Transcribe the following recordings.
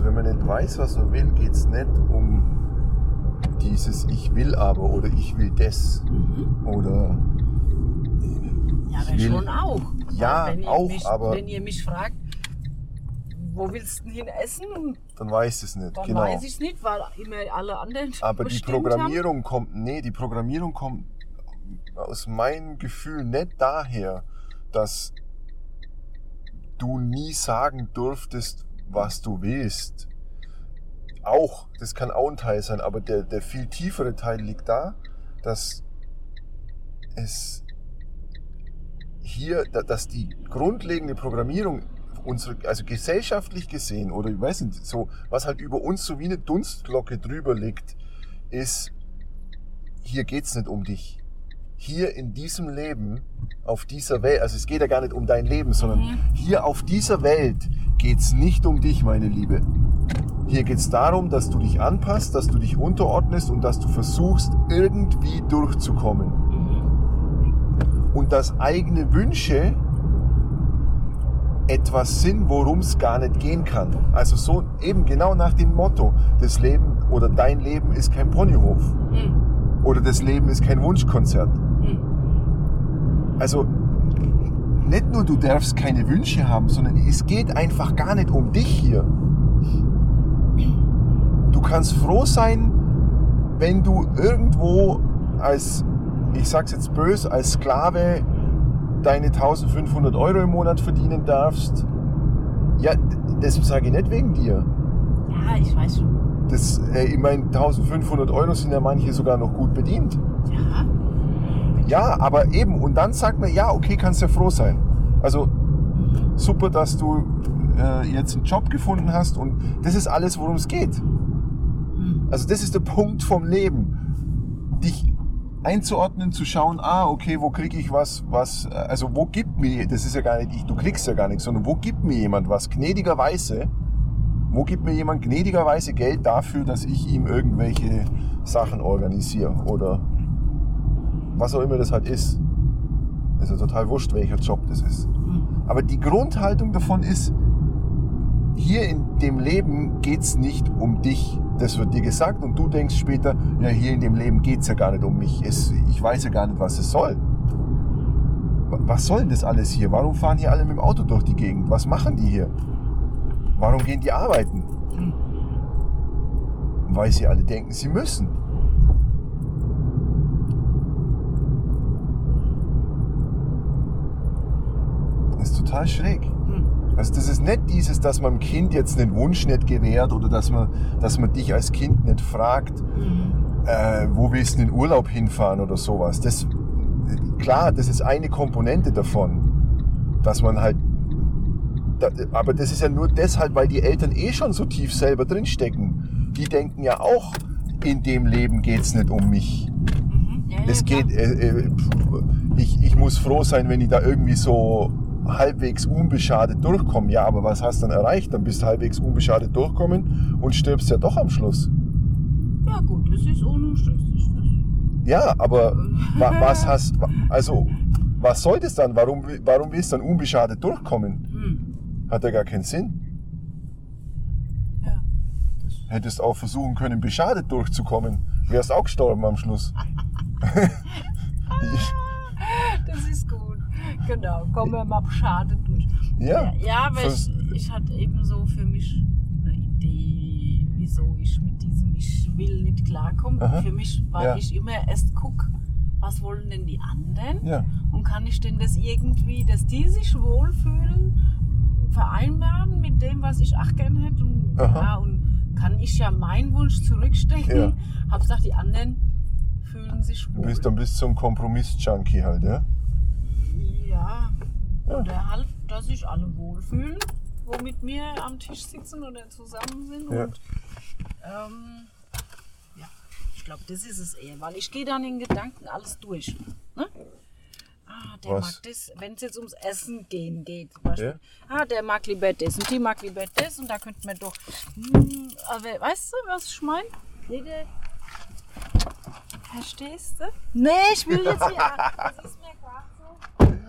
Also wenn man nicht weiß, was man will, geht es nicht um dieses Ich will aber oder ich will das oder Ja, aber will- schon auch. Ja, wenn auch, mich, aber- Wenn ihr mich fragt, wo willst du denn hin essen? Dann weiß es nicht. dann genau. weiß ich es nicht, weil immer alle anderen Aber die Programmierung kommt, nee, die Programmierung kommt aus meinem Gefühl nicht daher, dass du nie sagen durftest, was du willst. Auch, das kann auch ein Teil sein, aber der, der viel tiefere Teil liegt da, dass es hier, da- dass die grundlegende Programmierung unsere, also gesellschaftlich gesehen oder ich weiß nicht, so, was halt über uns so wie eine Dunstglocke drüber liegt, ist, hier geht's nicht um dich. Hier in diesem Leben, auf dieser Welt, also es geht ja gar nicht um dein Leben, sondern hier auf dieser Welt geht's nicht um dich, meine Liebe. Hier geht's darum, dass du dich anpasst, dass du dich unterordnest und dass du versuchst, irgendwie durchzukommen. Und dass eigene Wünsche etwas sind, worum es gar nicht gehen kann. Also so eben genau nach dem Motto, das Leben oder dein Leben ist kein Ponyhof. Hm. Oder das Leben ist kein Wunschkonzert. Also nicht nur du darfst keine Wünsche haben, sondern es geht einfach gar nicht um dich hier. Du kannst froh sein, wenn du irgendwo als, ich sag's jetzt böse, als Sklave deine 1500 Euro im Monat verdienen darfst. Ja, das sage ich nicht wegen dir. Ja, ich weiß schon. Das, äh, ich meine, 1500 Euro sind ja manche sogar noch gut bedient. Ja, Ja, aber eben, und dann sagt man, ja, okay, kannst ja froh sein. Also super, dass du äh, jetzt einen Job gefunden hast und das ist alles, worum es geht. Also das ist der Punkt vom Leben. Dich einzuordnen, zu schauen, ah, okay, wo kriege ich was, was, äh, also wo gibt mir, das ist ja gar nicht ich, du kriegst ja gar nichts, sondern wo gibt mir jemand was, gnädigerweise, wo gibt mir jemand gnädigerweise Geld dafür, dass ich ihm irgendwelche Sachen organisiere oder was auch immer das halt ist. Das ist ja total wurscht, welcher Job das ist. Aber die Grundhaltung davon ist, hier in dem Leben geht's nicht um dich. Das wird dir gesagt und du denkst später, ja, hier in dem Leben geht's ja gar nicht um mich. Es, ich weiß ja gar nicht, was es soll. Wa- Was soll denn das alles hier? Warum fahren hier alle mit dem Auto durch die Gegend? Was machen die hier? Warum gehen die arbeiten? Weil sie alle denken, sie müssen. Das ist total schräg. Also das ist nicht dieses, dass man dem Kind jetzt einen Wunsch nicht gewährt oder dass man, dass man dich als Kind nicht fragt, äh, wo willst du in den Urlaub hinfahren oder sowas. Das, klar, das ist eine Komponente davon, dass man halt, da, aber das ist ja nur deshalb, weil die Eltern eh schon so tief selber drinstecken. Die denken ja auch, in dem Leben geht's nicht um mich. ja, Es ja, klar. geht, äh, äh, ich, ich muss froh sein, wenn ich da irgendwie so halbwegs unbeschadet durchkomme. Ja, aber was hast du dann erreicht? Dann bist du halbwegs unbeschadet durchkommen und stirbst ja doch am Schluss. Ja gut, das ist unumstößlich. Ja, aber wa, was hast, also, was soll das dann? Warum, warum willst du dann unbeschadet durchkommen? Hm. Hat ja gar keinen Sinn. Ja. Hättest auch versuchen können, beschadet durchzukommen. Wärst auch gestorben am Schluss. Das ist gut. Genau, kommen wir mal beschadet durch. Ja, ja aber ich, ich hatte eben so für mich eine Idee, wieso ich mit diesem Ich will nicht klarkomme. Aha. Für mich war Ja. ich immer erst guck, was wollen denn die anderen? Ja. Und kann ich denn das irgendwie, dass die sich wohlfühlen, vereinbaren mit dem, was ich auch gern hätte? Und, ja, und kann ich ja meinen Wunsch zurückstecken? Ja. Hauptsache die anderen fühlen sich du wohl. bist dann so ein Kompromiss-Junkie halt? Ja. Ja. Oder halt, dass sich alle wohlfühlen, wo mit mir am Tisch sitzen oder zusammen sind. Ja. Und ähm, ja, ich glaube, das ist es eher, weil ich gehe dann in Gedanken alles durch. Ne? Ah, der Was? mag das, wenn es jetzt ums Essen gehen geht. Zum Beispiel. Ja. Ah, der mag lieber das und die mag lieber das und da könnte man doch. Hm, aber weißt du, was ich meine? Jede. Verstehst du? Nee, ich will jetzt hier. Das ist mir gerade so.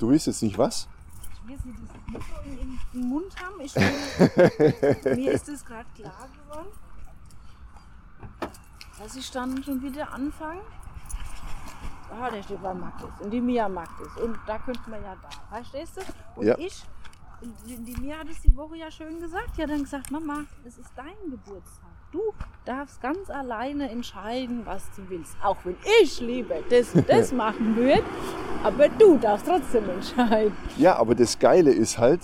Du willst jetzt nicht was? Ich hier sie das Mikro in, in den Mund haben. Ich bin, mir ist das gerade klar geworden, dass ich dann schon wieder anfange. Ah, der Stefan mag das und die Mia mag das und da könnte man ja da, verstehst du? Und Ja. ich, und die, die Mia hat es die Woche ja schön gesagt, die hat dann gesagt, Mama, es ist dein Geburtstag. Du darfst ganz alleine entscheiden, was du willst. Auch wenn ich lieber das und das machen würde, aber du darfst trotzdem entscheiden. Ja, aber das Geile ist halt,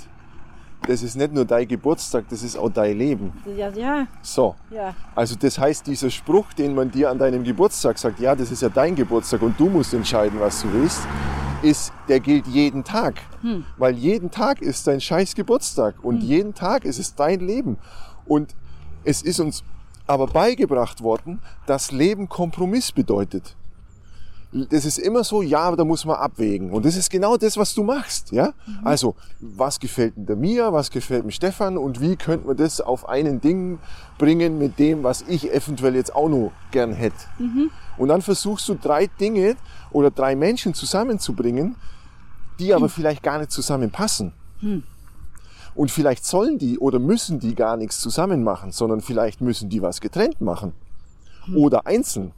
das ist nicht nur dein Geburtstag, das ist auch dein Leben. Ja, ja, So. ja. Also das heißt, dieser Spruch, den man dir an deinem Geburtstag sagt, ja, das ist ja dein Geburtstag und du musst entscheiden, was du willst, ist, der gilt jeden Tag. Weil jeden Tag ist dein scheiß Geburtstag und jeden Tag ist es dein Leben. Und es ist uns aber beigebracht worden, dass Leben Kompromiss bedeutet. Das ist immer so, ja, da muss man abwägen. Und das ist genau das, was du machst, ja? Also, was gefällt denn der Mia, was gefällt dem Stefan und wie könnte man das auf einen Ding bringen mit dem, was ich eventuell jetzt auch noch gern hätte. Und dann versuchst du drei Dinge oder drei Menschen zusammenzubringen, die aber vielleicht gar nicht zusammenpassen. Und vielleicht sollen die oder müssen die gar nichts zusammen machen, sondern vielleicht müssen die was getrennt machen. Oder einzeln.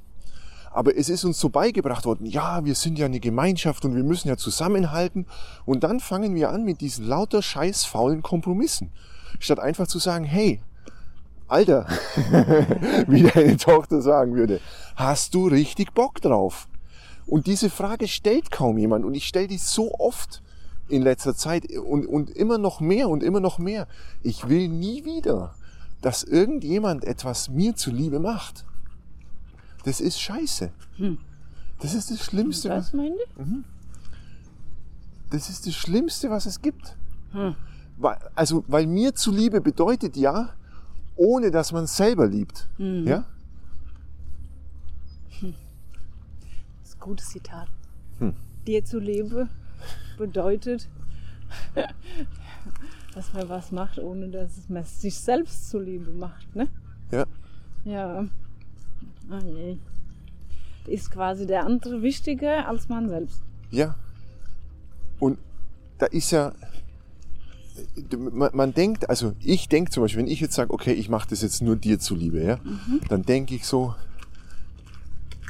Aber es ist uns so beigebracht worden, ja, wir sind ja eine Gemeinschaft und wir müssen ja zusammenhalten. Und dann fangen wir an mit diesen lauter scheiß faulen Kompromissen. Statt einfach zu sagen, hey, Alter, wie deine Tochter sagen würde, hast du richtig Bock drauf? Und diese Frage stellt kaum jemand. Und ich stelle die so oft in letzter Zeit und, und immer noch mehr und immer noch mehr. Ich will nie wieder, dass irgendjemand etwas mir zuliebe macht. Das ist scheiße. Das ist das Schlimmste, was, Was meinte? das ist das Schlimmste, was es gibt. Weil, also, weil mir zuliebe bedeutet ja, ohne dass man selber liebt. Ja? Das ist ein gutes Zitat. Dir zu leben bedeutet, dass man was macht, ohne dass man sich selbst zuliebe macht. Ne? Ja. Ja. Ah, je. Ist quasi der andere wichtiger als man selbst. Ja. Und da ist ja, man, man denkt, also ich denke zum Beispiel, wenn ich jetzt sage, okay, ich mache das jetzt nur dir zuliebe, ja, dann denke ich so,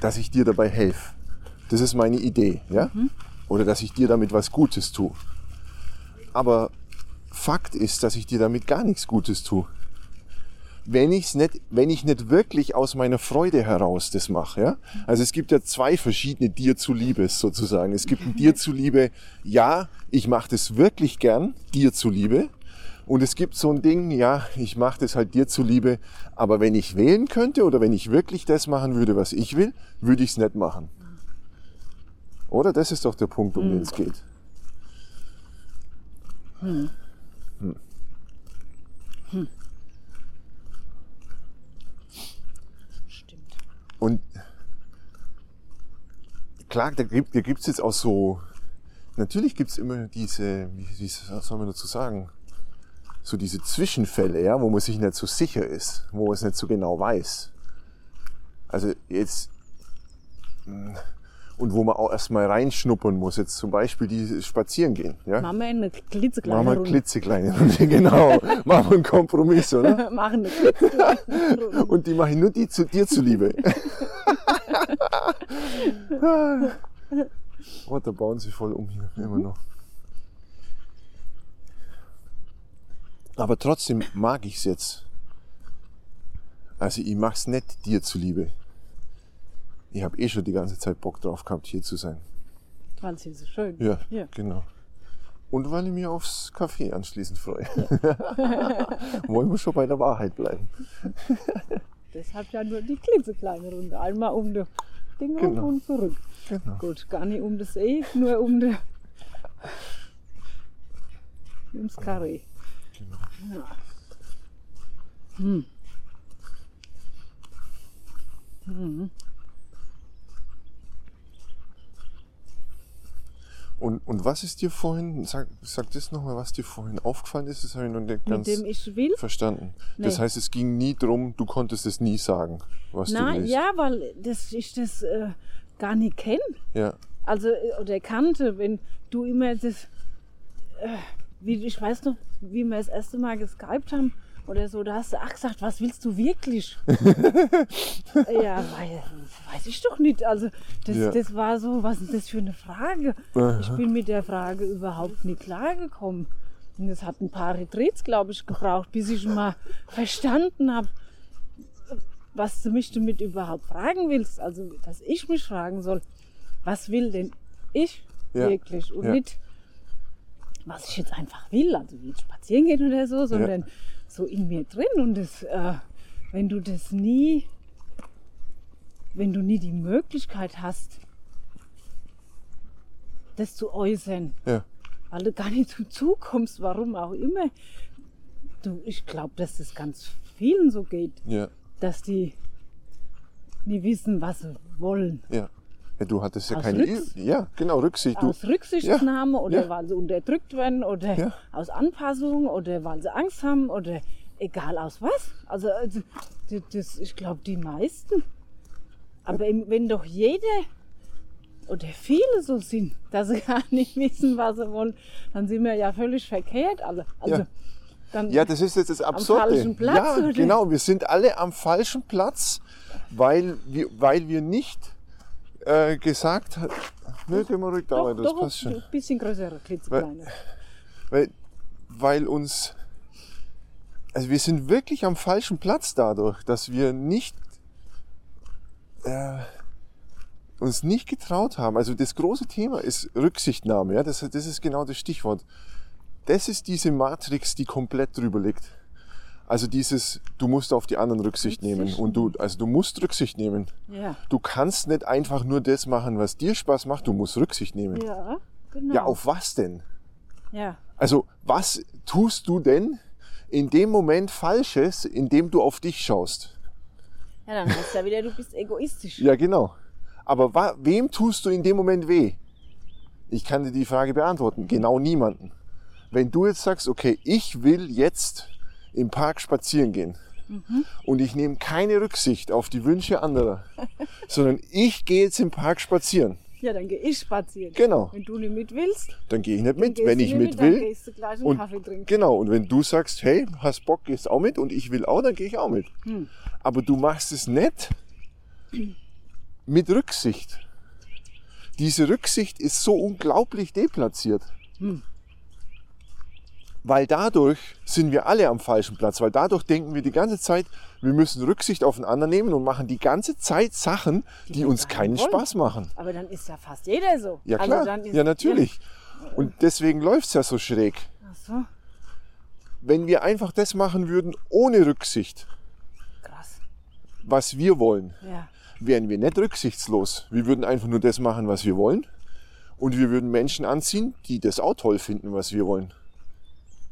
dass ich dir dabei helfe. Das ist meine Idee, ja? Oder dass ich dir damit was Gutes tue. Aber Fakt ist, dass ich dir damit gar nichts Gutes tue. Wenn, ich's nicht, wenn ich nicht wirklich aus meiner Freude heraus das mache. Ja? Also es gibt ja zwei verschiedene dir zuliebes sozusagen. Es gibt ein dir zuliebe, ja, ich mache das wirklich gern, dir zuliebe. Und es gibt so ein Ding, ja, ich mache das halt dir zuliebe, aber wenn ich wählen könnte oder wenn ich wirklich das machen würde, was ich will, würde ich es nicht machen. Oder? Das ist doch der Punkt, um den es geht. Stimmt. Und klar, da gibt gibt's jetzt auch so, natürlich gibt's immer diese, wie, wie soll man dazu sagen, so diese Zwischenfälle, ja, wo man sich nicht so sicher ist, wo man es nicht so genau weiß. Also jetzt, mm, und wo man auch erstmal reinschnuppern muss, jetzt zum Beispiel die spazieren gehen, ja. Machen wir eine klitzekleine Machen wir eine klitzekleine Runde, genau. Machen wir einen Kompromiss, oder? Machen eine klitzekleine Runde. Und die mache ich nur die zu dir zuliebe. oh, da bauen sie voll um hier, immer noch. Aber trotzdem mag ich es jetzt. Also ich mach's nicht dir zuliebe. Ich habe eh schon die ganze Zeit Bock drauf gehabt, hier zu sein. Sie so schön Ja, Ja. genau. Und weil ich mich aufs Kaffee anschließend freue. Wollen wir schon bei der Wahrheit bleiben. Deshalb ja nur die klitzekleine Runde. Einmal um das Ding Genau. und zurück. Genau. Gut, gar nicht um das E, nur um de, ums Karree. Ja. Hm. Hm. Und, und was ist dir vorhin, sag, sag das nochmal, was dir vorhin aufgefallen ist, das habe ich noch nicht Mit ganz dem ich will? verstanden. Das Nee. heißt, es ging nie drum, du konntest es nie sagen, was du Nein, willst. ja, weil das, ich das äh, gar nicht kenne. ja. Also, äh, oder kannte, wenn du immer das, äh, wie, ich weiß noch, wie wir das erste Mal geskypt haben oder so, da hast du auch gesagt, was willst du wirklich? ja, weil, weiß ich doch nicht. Also das, Ja. das war so, was ist das für eine Frage? Ich bin mit der Frage überhaupt nicht klargekommen. Und es hat ein paar Retreats, glaube ich, gebraucht, bis ich mal verstanden habe, was du mich damit überhaupt fragen willst. Also, dass ich mich fragen soll, was will denn ich Ja. wirklich? Und Ja. nicht, was ich jetzt einfach will, also wie spazieren gehen oder so, sondern so in mir drin. Und das, äh, wenn du das nie, wenn du nie die Möglichkeit hast, das zu äußern, Ja. weil du gar nicht dazu kommst, warum auch immer. Du, ich glaube, dass das ganz vielen so geht, Ja. dass die nie wissen, was sie wollen. Ja. Ja du hattest ja Aus keine. Rücks- Ja, genau, Rücksicht. Du, Aus Rücksichtnahme oder ja. weil sie unterdrückt werden oder Ja. aus Anpassung oder weil sie Angst haben oder egal aus was. Also, also das, ich glaube, die meisten. Aber wenn doch jeder oder viele so sind, dass sie gar nicht wissen, was sie wollen, dann sind wir ja völlig verkehrt alle. Also, Ja. dann, Ja, das ist jetzt das Absurde. falschen Platz, ja, oder? genau. Wir sind alle am falschen Platz, weil wir, weil wir nicht äh, gesagt haben. Nö, gehen wir ruhig da doch, das doch passt schon. ein bisschen größere, klitzekleine. Weil, weil uns. Also wir sind wirklich am falschen Platz dadurch, dass wir nicht. Äh, uns nicht getraut haben. Also das große Thema ist Rücksichtnahme. Ja? Das, das ist genau das Stichwort. Das ist diese Matrix, die komplett drüber liegt. Also dieses, du musst auf die anderen Rücksicht nehmen. Und du, also du musst Rücksicht nehmen. Ja. Du kannst nicht einfach nur das machen, was dir Spaß macht. Du musst Rücksicht nehmen. Ja, genau. Ja, auf was denn? Ja. Also, was tust du denn in dem Moment Falsches, in dem du auf dich schaust? ja, dann heißt ja wieder, du bist egoistisch. Ja, genau. Aber wem tust du in dem Moment weh? Ich kann dir die Frage beantworten. Genau niemanden. Wenn du jetzt sagst, okay, ich will jetzt im Park spazieren gehen und ich nehme keine Rücksicht auf die Wünsche anderer, sondern ich gehe jetzt im Park spazieren. Ja, dann gehe ich spazieren. Genau. Wenn du nicht mit willst, Dann gehe ich nicht mit. Wenn ich mit mit, dann will, gehst du gleich einen Und Kaffee trinken. Genau, und wenn du sagst, hey, hast Bock, gehst auch mit und ich will auch, dann gehe ich auch mit. Hm. Aber du machst es nicht mit Rücksicht. Diese Rücksicht ist so unglaublich deplatziert. Hm. Weil dadurch sind wir alle am falschen Platz, weil dadurch denken wir die ganze Zeit, wir müssen Rücksicht auf den anderen nehmen und machen die ganze Zeit Sachen, die, wir uns keinen wollen. Spaß machen. Aber dann ist ja fast jeder so. Ja Also klar, ist, ja natürlich. Und deswegen läuft's ja so schräg. Ach so, Wenn wir einfach das machen würden ohne Rücksicht, krass. was wir wollen, Ja. wären wir nicht rücksichtslos. Wir würden einfach nur das machen, was wir wollen. Und wir würden Menschen anziehen, die das auch toll finden, was wir wollen.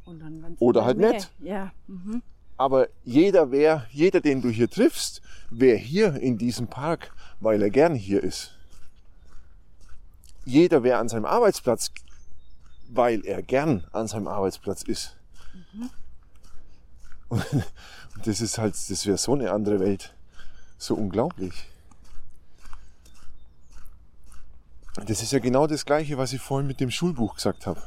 Dann Oder halt mehr. nicht. Ja. Mhm. Aber jeder wär, jeder, den du hier triffst, wäre hier in diesem Park, weil er gern hier ist. Jeder wäre an seinem Arbeitsplatz, weil er gern an seinem Arbeitsplatz ist. Und das ist halt, das wäre so eine andere Welt. So unglaublich. Das ist ja genau das Gleiche, was ich vorhin mit dem Schulbuch gesagt habe.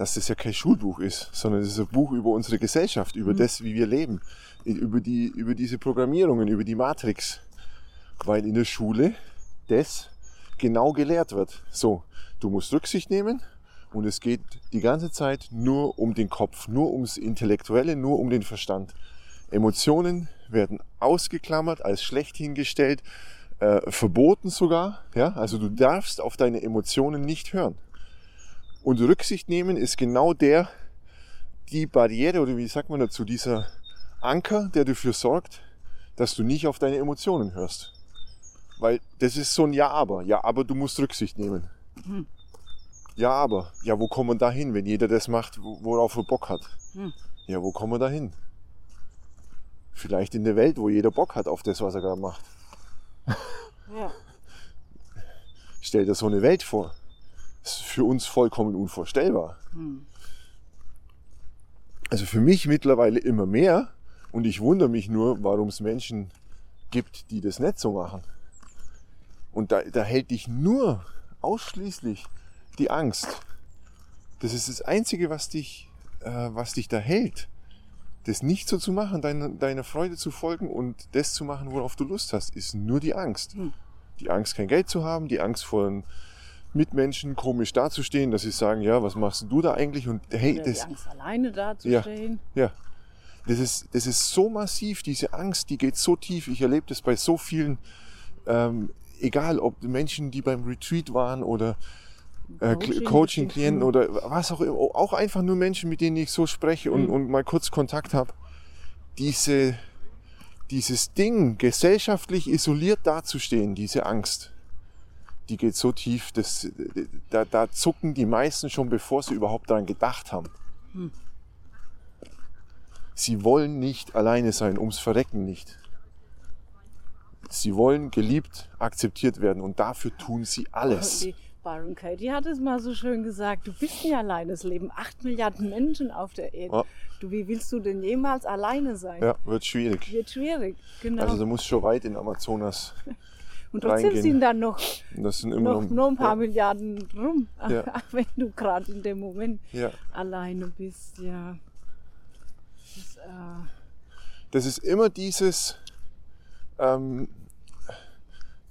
Dass das ja kein Schulbuch ist, sondern es ist ein Buch über unsere Gesellschaft, über das, wie wir leben, über, die, über diese Programmierungen, über die Matrix. Weil in der Schule das genau gelehrt wird. So, du musst Rücksicht nehmen und es geht die ganze Zeit nur um den Kopf, nur ums Intellektuelle, nur um den Verstand. Emotionen werden ausgeklammert, als schlecht hingestellt, äh, verboten sogar. Ja? Also du darfst auf deine Emotionen nicht hören. Und Rücksicht nehmen ist genau der, die Barriere oder wie sagt man dazu, dieser Anker, der dafür sorgt, dass du nicht auf deine Emotionen hörst. Weil das ist so ein Ja, aber. Ja, aber du musst Rücksicht nehmen. Ja, aber. Ja, wo kommen wir da hin, wenn jeder das macht, wo- worauf er Bock hat? Hm. Ja, wo kommen wir da hin? Vielleicht in der Welt, wo jeder Bock hat auf das, was er gerade macht. Ja. Stell dir so eine Welt vor. Ist für uns vollkommen unvorstellbar. Hm. Also für mich mittlerweile immer mehr. Und ich wundere mich nur, warum es Menschen gibt, die das nicht so machen. Und da, da hält dich nur ausschließlich die Angst Das ist das Einzige, was dich, äh, was dich da hält. Das nicht so zu machen, deine, deiner Freude zu folgen und das zu machen, worauf du Lust hast, ist nur die Angst. Hm. Die Angst, kein Geld zu haben, die Angst vor Mitmenschen komisch dazustehen, dass sie sagen, ja, was machst du da eigentlich? Und hey, Oder das, die Angst, alleine da zu Ja. ja, das ist, das ist so massiv, diese Angst, die geht so tief. Ich erlebe das bei so vielen, ähm, egal ob Menschen, die beim Retreat waren oder äh, Coaching- Coaching-Klienten oder was auch immer, auch einfach nur Menschen, mit denen ich so spreche und, Mhm. und mal kurz Kontakt habe. Diese, dieses Ding, gesellschaftlich isoliert dazustehen, diese Angst, die geht so tief, dass, da, da zucken die meisten schon, bevor sie überhaupt daran gedacht haben. Hm. Sie wollen nicht alleine sein, ums Verrecken nicht. Sie wollen geliebt, akzeptiert werden und dafür tun sie alles. Die Byron Katie hat es mal so schön gesagt, du bist nie alleine. Es leben acht Milliarden Menschen auf der Erde. Ja. Du, wie willst du denn jemals alleine sein? Ja, wird schwierig. Wird schwierig, genau. Also da muss schon weit in Amazonas. Und trotzdem reingehen. sind da noch, sind noch, noch ein paar ja, Milliarden rum, Ja. wenn du gerade in dem Moment ja. alleine bist, ja. Das, äh, Das ist immer dieses, ähm,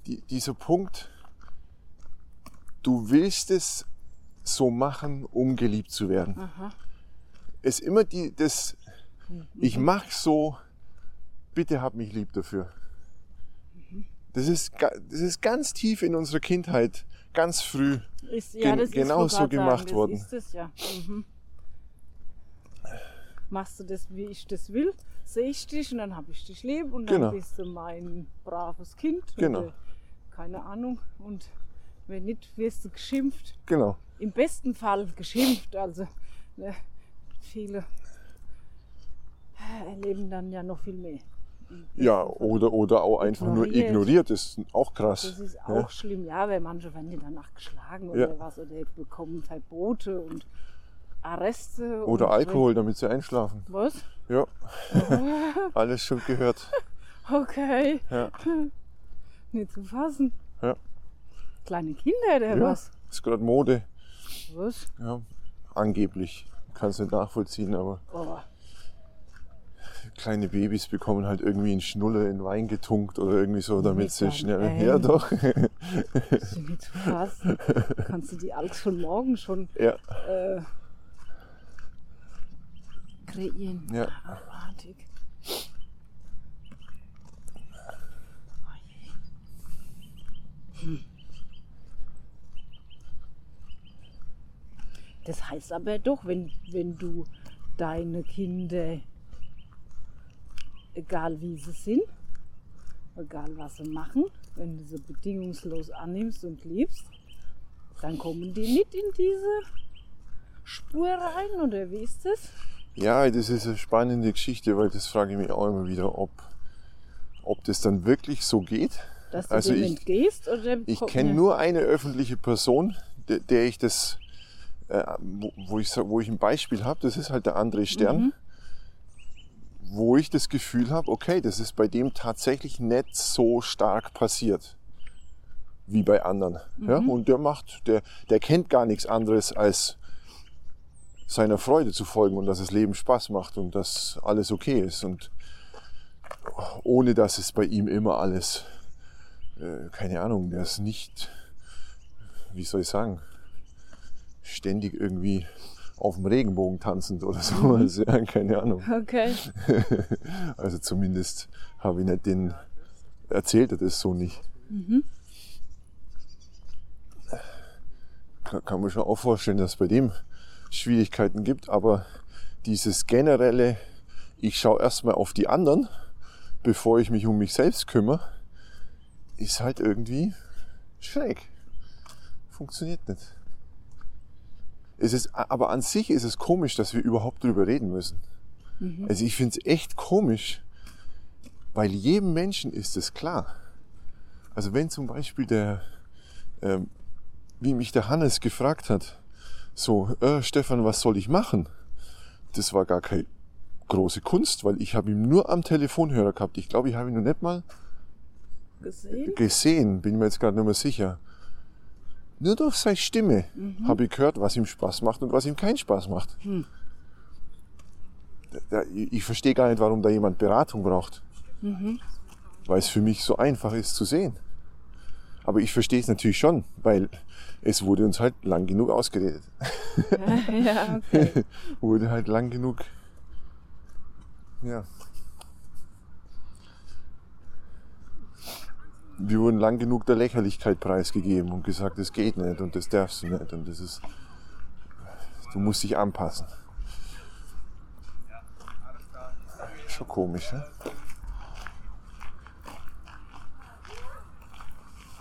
die, dieser Punkt, du willst es so machen, um geliebt zu werden. aha. Es ist immer die, das, ich mach so, bitte hab mich lieb dafür. Das ist, das ist ganz tief in unserer Kindheit, ganz früh. Ist, ja, Gen- genau so gemacht sagen, worden. Das ja. Mhm. Machst du das, wie ich das will, sehe ich dich und dann habe ich dich lieb und dann Genau. bist du mein braves Kind. Genau. Oder, keine Ahnung. Und wenn nicht, wirst du geschimpft. Genau. Im besten Fall geschimpft. Also ne, viele erleben dann ja noch viel mehr. Ja, oder, oder auch einfach nur Ignoriert. ignoriert, ist auch krass. Das ist Ja. auch schlimm, ja, weil manche werden ja danach geschlagen oder Ja. was oder bekommen Verbote und Arreste. Oder und Alkohol, damit sie einschlafen. Was? Ja, alles schon gehört. Okay. Ja. Nicht zu fassen. Ja. Kleine Kinder oder Ja, was? ist gerade Mode. Was? Ja, angeblich. Kann es nicht nachvollziehen, aber Oh, kleine Babys bekommen halt irgendwie einen Schnuller in Wein getunkt oder irgendwie so, damit sie schnell. Ernst? Ja, doch. nicht zu fassen. Kannst du die alles von morgen schon ja, äh, kreieren? Ja. Abartig. Hm. Das heißt aber doch, wenn, wenn du deine Kinder, egal wie sie sind, egal was sie machen, wenn du sie bedingungslos annimmst und liebst, dann kommen die nicht in diese Spur rein, oder wie ist das? ja, das ist eine spannende Geschichte, weil das frage ich mich auch immer wieder, ob, ob das dann wirklich so geht. Dass du Also dem ich- entgehst? Oder Ich kenne nur eine öffentliche Person, der, der ich das, äh, wo, ich, wo ich ein Beispiel habe, das ist halt der André Stern, Mhm. Wo ich das Gefühl habe, okay, das ist bei dem tatsächlich nicht so stark passiert wie bei anderen. Ja? Mhm. Und der macht, der, der kennt gar nichts anderes als seiner Freude zu folgen und dass das Leben Spaß macht und dass alles okay ist und ohne dass es bei ihm immer alles äh, keine Ahnung, der ist nicht, wie soll ich sagen, ständig irgendwie auf dem Regenbogen tanzend oder sowas. Ja, keine Ahnung. Okay. Also zumindest habe ich nicht den, erzählt er das so nicht. Kann, kann man schon auch vorstellen, dass es bei dem Schwierigkeiten gibt, aber dieses generelle, ich schaue erstmal auf die anderen, bevor ich mich um mich selbst kümmere, ist halt irgendwie schräg. Funktioniert nicht. Es ist, aber an sich ist es komisch, dass wir überhaupt drüber reden müssen. Also ich finde es echt komisch, weil jedem Menschen ist es klar. Also wenn zum Beispiel der, ähm, wie mich der Hannes gefragt hat, so, äh, Stefan, was soll ich machen? Das war gar keine große Kunst, weil ich habe ihn nur am Telefonhörer gehabt. Ich glaube, ich habe ihn noch nicht mal Gesehen? gesehen, bin mir jetzt gerade nicht mehr sicher. Nur durch seine Stimme habe ich gehört, was ihm Spaß macht und was ihm keinen Spaß macht. Da- Ich verstehe gar nicht, warum da jemand Beratung braucht. Weil es für mich so einfach ist zu sehen. Aber ich verstehe es natürlich schon, weil es wurde uns halt lang genug ausgeredet. ja, okay. wurde halt lang genug. Ja. Wir wurden lang genug der Lächerlichkeit preisgegeben und gesagt, das geht nicht und das darfst du nicht und das ist. Du musst dich anpassen. Schon komisch, ne?